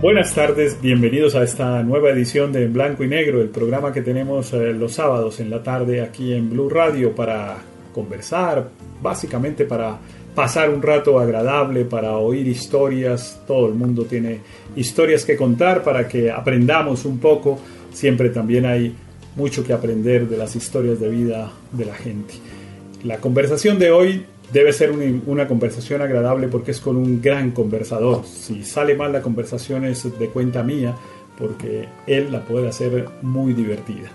Buenas tardes, bienvenidos a esta nueva edición de En Blanco y Negro, el programa que tenemos eh, los sábados en la tarde aquí en Blue Radio para conversar, básicamente para pasar un rato agradable, para oír historias. Todo el mundo tiene historias que contar para que aprendamos un poco. Siempre también hay mucho que aprender de las historias de vida de la gente. La conversación de hoy debe ser una, conversación agradable porque es con un gran conversador. Si sale mal la conversación es de cuenta mía porque él la puede hacer muy divertida.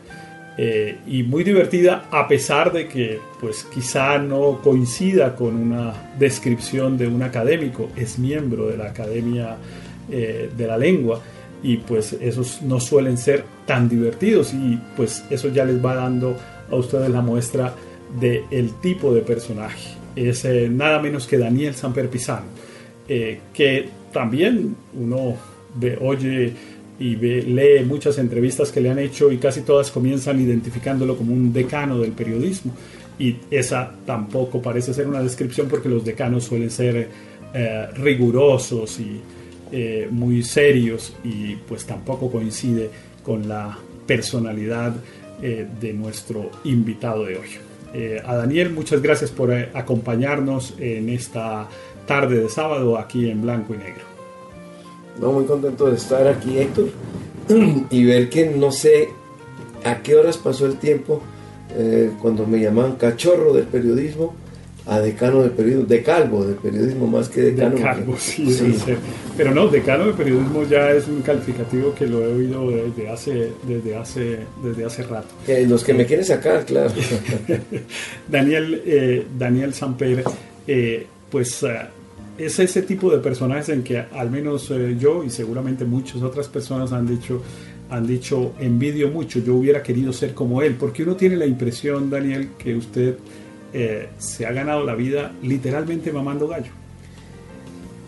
Eh, y muy divertida a pesar de que pues quizá no coincida con una descripción de un académico, es miembro de la Academia eh, de la Lengua y pues esos no suelen ser tan divertidos y pues eso ya les va dando a ustedes la muestra del el tipo de personaje es eh, nada menos que Daniel Samper Pizano, eh, que también uno ve, oye y ve, lee muchas entrevistas que le han hecho y casi todas comienzan identificándolo como un decano del periodismo. Y esa tampoco parece ser una descripción porque los decanos suelen ser eh, rigurosos y muy serios y pues tampoco coincide con la personalidad de nuestro invitado de hoy. Eh, a Daniel, muchas gracias por eh, acompañarnos en esta tarde de sábado aquí en Blanco y Negro. No, muy contento de estar aquí, Héctor, y ver que no sé a qué horas pasó el tiempo eh, cuando me llamaban cachorro del periodismo a decano de periodismo, de calvo de periodismo más que decano. De calvo, sí, sí. Pero no, decano de periodismo ya es un calificativo que lo he oído desde hace, desde hace, desde hace rato. Eh, los que me quieren sacar, claro. Daniel, eh, Daniel Samper, eh, pues es ese tipo de personajes en que al menos yo y seguramente muchas otras personas han dicho han dicho envidio mucho, yo hubiera querido ser como él, porque uno tiene la impresión, Daniel, que usted eh, se ha ganado la vida literalmente mamando gallo.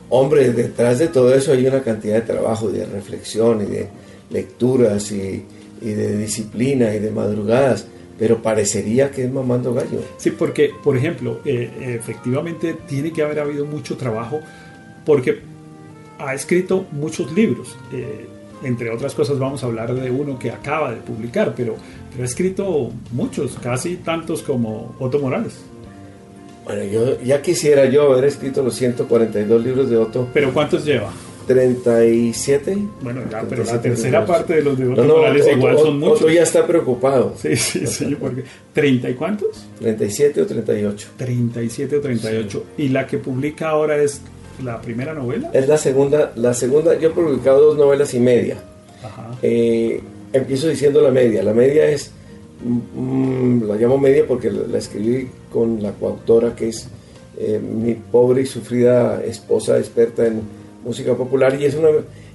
Hombre, detrás de todo eso hay una cantidad de trabajo, de reflexión y de lecturas y, y de disciplina y de madrugadas, pero parecería que es mamando gallo. Sí, porque, por ejemplo, eh, efectivamente tiene que haber habido mucho trabajo porque ha escrito muchos libros. Eh, entre otras cosas vamos a hablar de uno que acaba de publicar, pero, ha escrito muchos, casi tantos como Otto Morales. Bueno, yo ya quisiera yo haber escrito los 142 libros de Otto. ¿Pero cuántos lleva? 37. Bueno, ya, pero la tercera libros. parte de los de Otto no, no, Morales Otto, igual son muchos. Otto ya está preocupado. Sí, sí, sí, porque ¿30 y cuántos? 37 o 38. 37 o 38. Sí. Y la que publica ahora es la primera novela. Es la segunda, la segunda, yo he publicado dos novelas y media. Ajá. Eh, empiezo diciendo la media. La media es, mm, la llamo media porque la, la, escribí con la coautora que es eh, mi pobre y sufrida esposa experta en música popular y es una,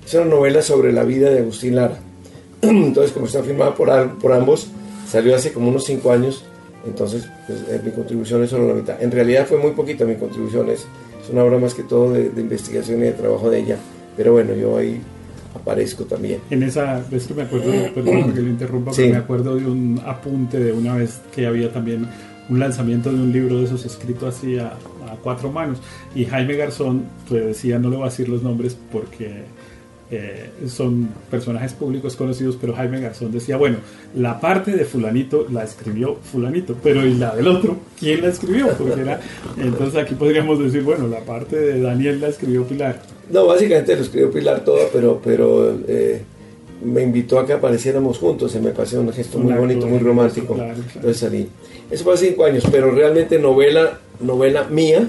es una novela sobre la vida de Agustín Lara. Entonces, como está firmada por, por ambos, salió hace como unos cinco años. Entonces, pues, eh, mi contribución es solo la mitad. En realidad fue muy poquita mi contribución, es, es una obra más que todo de, de, investigación y de trabajo de ella. Pero bueno, yo ahí aparezco también. En esa, de esto me acuerdo, perdón que lo interrumpa, sí. pero me acuerdo de un apunte de una vez que había también un lanzamiento de un libro de esos escrito así a, a cuatro manos. Y Jaime Garzón pues, decía, no le voy a decir los nombres porque eh, son personajes públicos conocidos, pero Jaime Garzón decía, bueno, la parte de fulanito la escribió fulanito, pero ¿y la del otro? ¿Quién la escribió? Porque era, entonces aquí podríamos decir, bueno, la parte de Daniel la escribió Pilar. No, básicamente lo escribió Pilar toda, pero, pero eh, me invitó a que apareciéramos juntos, se me pareció un gesto muy bonito, muy romántico, entonces salí. Eso fue hace cinco años, pero realmente novela, novela mía,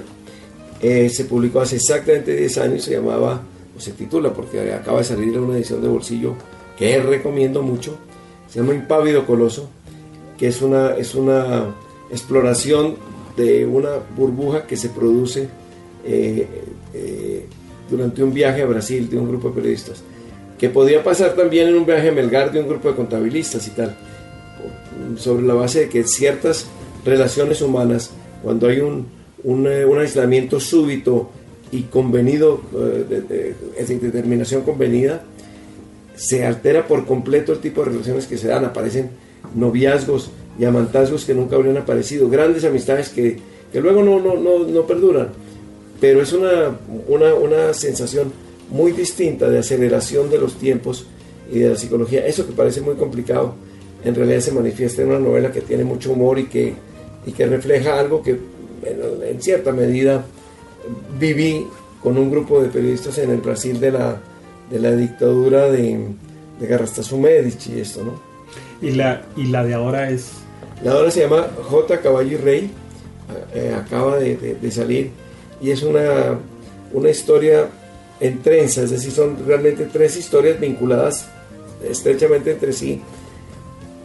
eh, se publicó hace exactamente 10 años, se llamaba o se titula porque acaba de salir una edición de bolsillo que recomiendo mucho, se llama Impávido Coloso, que es una, es una exploración de una burbuja que se produce eh, eh, durante un viaje a Brasil de un grupo de periodistas. que podía pasar también en un viaje a Melgar de un grupo de contabilistas y tal, sobre la base de que ciertas relaciones humanas, cuando hay un, un, eh, un aislamiento súbito y convenido, eh, de, de, determinación convenida, se altera por completo el tipo de relaciones que se dan, aparecen noviazgos y amantazgos que nunca habrían aparecido, grandes amistades que, que luego no, no, no, no, perduran, pero es una, una, una sensación muy distinta de aceleración de los tiempos y de la psicología. Eso que parece muy complicado, en realidad se manifiesta en una novela que tiene mucho humor y que, y que refleja algo que en, en cierta medida viví con un grupo de periodistas en el Brasil de la, de la dictadura de, de Garrastazu Medici y esto, ¿no? ¿Y la, y la de ahora es? La de ahora se llama J. Caballo y Rey, eh, acaba de, de, de, salir y es una, una historia en trenza, es decir, son realmente tres historias vinculadas estrechamente entre sí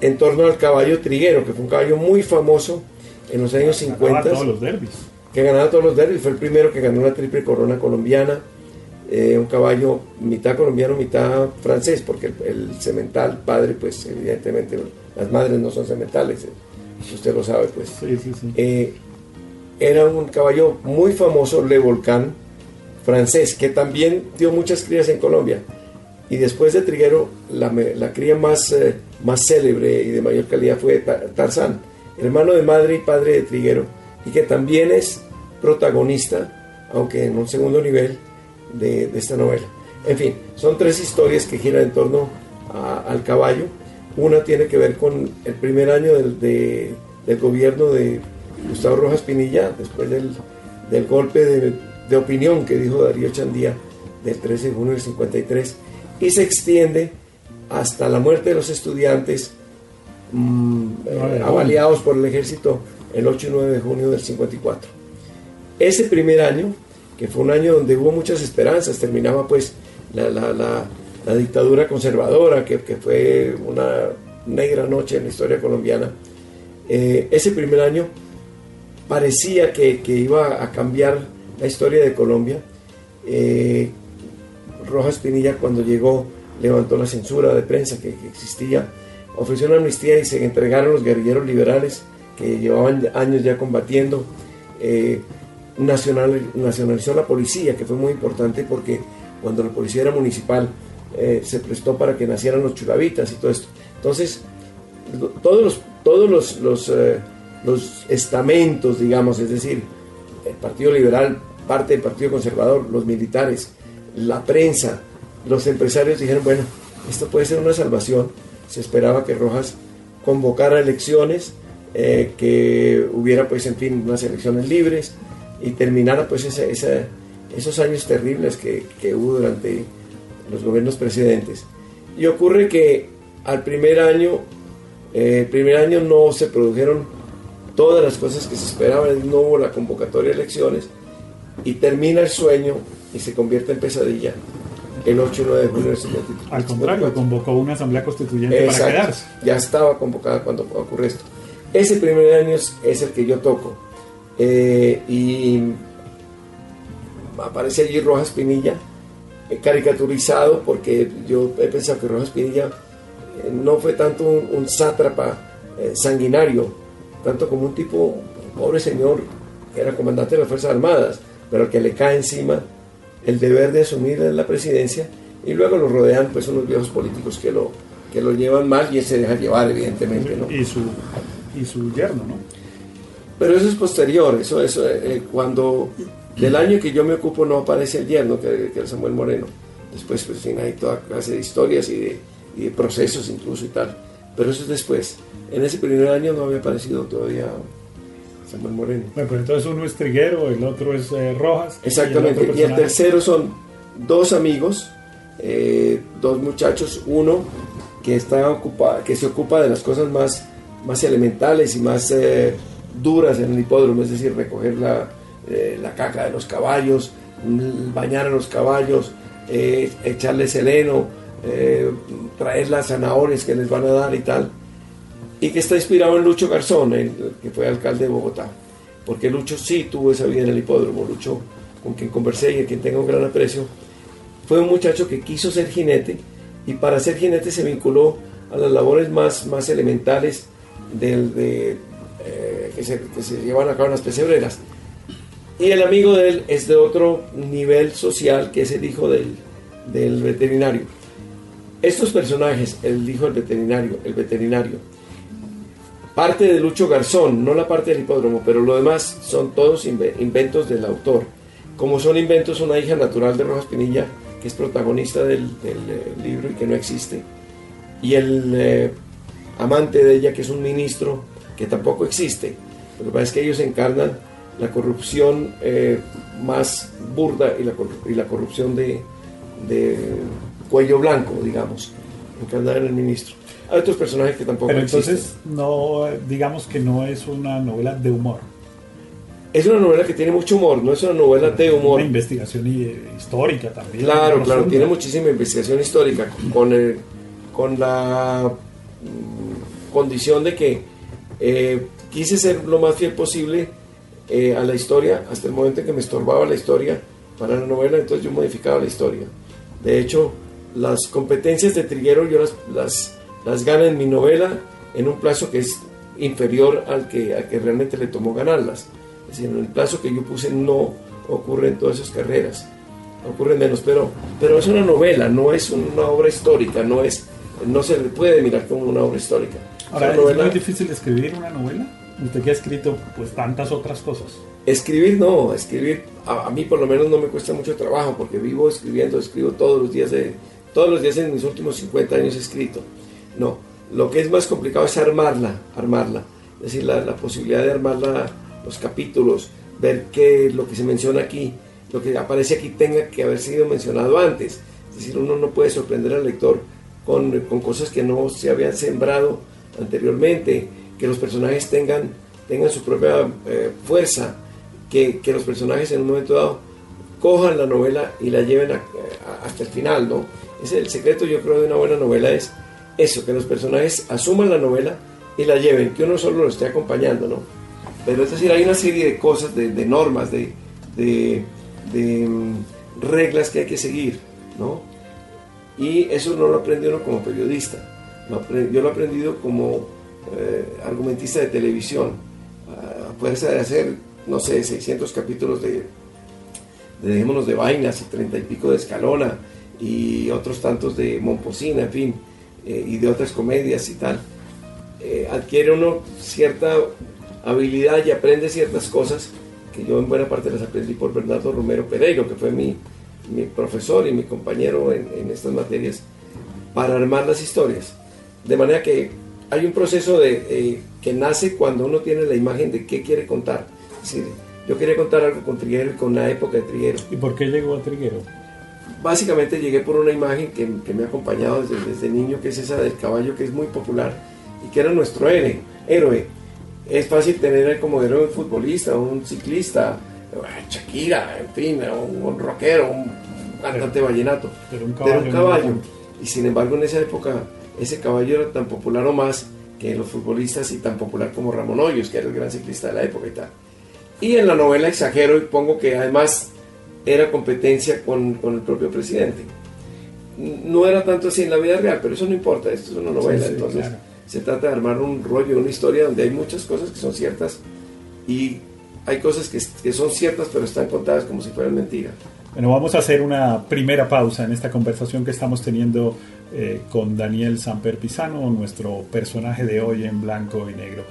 en torno al caballo triguero, que fue un caballo muy famoso en los años 50. todos los derbis. Que ganaba todos los derbis, fue el primero que ganó la triple corona colombiana. Eh, un caballo mitad colombiano, mitad francés, porque el, el, cemental padre, pues evidentemente las madres no son cementales, eh, usted lo sabe, pues. Sí, sí, sí. Eh, era un caballo muy famoso, Le Volcán, francés, que también dio muchas crías en Colombia. Y después de Triguero, la, la cría más, eh, más célebre y de mayor calidad fue Tarzán, hermano de madre y padre de Triguero, y que también es protagonista, aunque en un segundo nivel, de, de esta novela. En fin, son tres historias que giran en torno al caballo. Una tiene que ver con el primer año del, de, del gobierno de Gustavo Rojas Pinilla, después del, del golpe de, de, opinión que dijo Darío Chandía del 13 de junio del 53, y se extiende hasta la muerte de los estudiantes mmm, eh, avaliados por el ejército el 8 y 9 de junio del 54. Ese primer año, que fue un año donde hubo muchas esperanzas, terminaba pues la, la, la, la dictadura conservadora, que, que, fue una negra noche en la historia colombiana, eh, ese primer año parecía que, que, iba a cambiar la historia de Colombia. Eh, Rojas Pinilla cuando llegó levantó la censura de prensa que, existía, ofreció una amnistía y se entregaron los guerrilleros liberales que llevaban años ya combatiendo. Eh, nacional, nacionalizó la policía, que fue muy importante porque cuando la policía era municipal eh, se prestó para que nacieran los churavitas y todo esto. Entonces, todos los, todos los, los estamentos, digamos, es decir, el Partido Liberal, parte del Partido Conservador, los militares, la prensa, los empresarios dijeron, bueno, esto puede ser una salvación. Se esperaba que Rojas convocara elecciones, eh, que hubiera, pues, en fin, unas elecciones libres y terminara, pues, esos años terribles que, que, hubo durante los gobiernos precedentes. Y ocurre que al primer año, eh, el primer año no se produjeron todas las cosas que se esperaban, no hubo la convocatoria de elecciones y termina el sueño y se convierte en pesadilla el 8 y 9 de julio del 53. Al contrario, convocó una asamblea constituyente Exacto, para quedarse. Ya estaba convocada cuando ocurre esto. Ese primer año es, el que yo toco. Eh, y aparece allí Rojas Pinilla, eh, caricaturizado, porque yo he pensado que Rojas Pinilla eh, no fue tanto un, un sátrapa sanguinario, tanto como un tipo, un pobre señor que era comandante de las Fuerzas Armadas, pero que le cae encima el deber de asumir la presidencia y luego lo rodean pues unos viejos políticos que lo, que lo llevan mal y él se deja llevar evidentemente. ¿no? Y, su, y su yerno, ¿no? Pero eso es posterior, eso es eh, cuando del año que yo me ocupo no aparece el yerno, que, que era Samuel Moreno. Después pues sí, hay toda clase de historias y de, y de procesos incluso y tal. Pero eso es después. En ese primer año no había aparecido todavía Samuel Moreno. Bueno, pues entonces uno es Triguero, el otro es eh, Rojas. Exactamente, y el, y el, tercero son dos amigos, eh, dos muchachos, uno que, está ocupa, que se ocupa de las cosas más, más elementales y más eh, duras en el hipódromo, es decir, recoger la, la caca de los caballos, bañar a los caballos, echarles seleno, traer las zanahorias que les van a dar y tal y que está inspirado en Lucho Garzón, el, que fue alcalde de Bogotá. Porque Lucho sí tuvo esa vida en el hipódromo. Lucho, con quien conversé y a quien tengo un gran aprecio, fue un muchacho que quiso ser jinete y para ser jinete se vinculó a las labores más, más elementales del, de, eh, que, se, que, llevan a cabo en las pesebreras. Y el amigo de él es de otro nivel social, que es el hijo del, del veterinario. Estos personajes, el hijo del veterinario, el veterinario, parte de Lucho Garzón, no la parte del hipódromo, pero lo demás son todos inventos del autor. Como son inventos, una hija natural de Rojas Pinilla, que es protagonista del, eh, libro y que no existe, y el eh, amante de ella, que es un ministro, que tampoco existe. Lo que pasa es que ellos encarnan la corrupción eh, más burda y la, corrupción de, cuello blanco, digamos, encarnada en el ministro. Hay otros personajes que tampoco Pero existen. entonces, no, digamos que no es una novela de humor. Es una novela que tiene mucho humor, no es una novela de humor. Una investigación histórica también. Claro, claro, tiene muchísima investigación histórica con, el, con la mm, condición de que eh, quise ser lo más fiel posible eh, a la historia hasta el momento en que me estorbaba la historia para la novela, entonces yo modificaba la historia. De hecho, las competencias de Triguero yo las, las, las gano en mi novela en un plazo que es inferior al que, al que realmente le tomó ganarlas. Es decir, en el plazo que yo puse no ocurren todas esas carreras, ocurren menos, pero, pero es una novela, no es una obra histórica, no, es, no se le puede mirar como una obra histórica. Ahora, es, novela... muy difícil escribir una novela? Usted que ha escrito pues tantas otras cosas. Escribir no, escribir a, a, mí por lo menos no me cuesta mucho trabajo porque vivo escribiendo, escribo todos los días de todos los días en mis últimos 50 años he escrito. No, lo que es más complicado es armarla, armarla. Es decir, la, la posibilidad de armarla, los capítulos, ver que lo que se menciona aquí, lo que aparece aquí tenga que haber sido mencionado antes. Es decir, uno no puede sorprender al lector con, con cosas que no se habían sembrado anteriormente, que los personajes tengan, tengan su propia eh, fuerza, que, que, los personajes en un momento dado cojan la novela y la lleven a, hasta el final, ¿no? Es el secreto, yo creo, de una buena novela es eso, que los personajes asuman la novela y la lleven, que uno solo lo esté acompañando, ¿no? Pero es decir, hay una serie de cosas, de, normas, de, um, reglas que hay que seguir, ¿no? Y eso no lo aprende uno como periodista, yo lo he aprendido como eh, argumentista de televisión, a fuerza de hacer, no sé, 600 capítulos de, de de Vainas y 30 y pico de Escalona y otros tantos de Momposina, en fin, eh, y de otras comedias y tal. Eh, adquiere uno cierta habilidad y aprende ciertas cosas que yo en buena parte las aprendí por Bernardo Romero Pereiro, que fue mi, mi profesor y mi compañero en, en estas materias, para armar las historias. De manera que hay un proceso de, eh, que nace cuando uno tiene la imagen de qué quiere contar. Es decir, yo quería contar algo con Triguero y con la época de Triguero. ¿Y por qué llegó a Triguero? Básicamente llegué por una imagen que, que me ha acompañado desde, desde, niño, que es esa del caballo, que es muy popular y que era nuestro héroe. héroe. Es fácil tener como héroe un futbolista, un ciclista, Shakira, en fin, un, un rockero, un cantante vallenato. Pero un caballo. Pero un caballo. Y sin embargo, en esa época ese caballo era tan popular o más que los futbolistas y tan popular como Ramón Hoyos, que era el gran ciclista de la época y tal. Y en la novela exagero y pongo que además era competencia con, con, el propio presidente. No era tanto así en la vida real, pero eso no importa, esto es una novela, sí, sí, entonces claro. se trata de armar un rollo, una historia donde hay muchas cosas que son ciertas y hay cosas que, que son ciertas pero están contadas como si fueran mentiras. Bueno, vamos a hacer una primera pausa en esta conversación que estamos teniendo eh, con Daniel Samper Pisano, nuestro personaje de hoy en blanco y negro.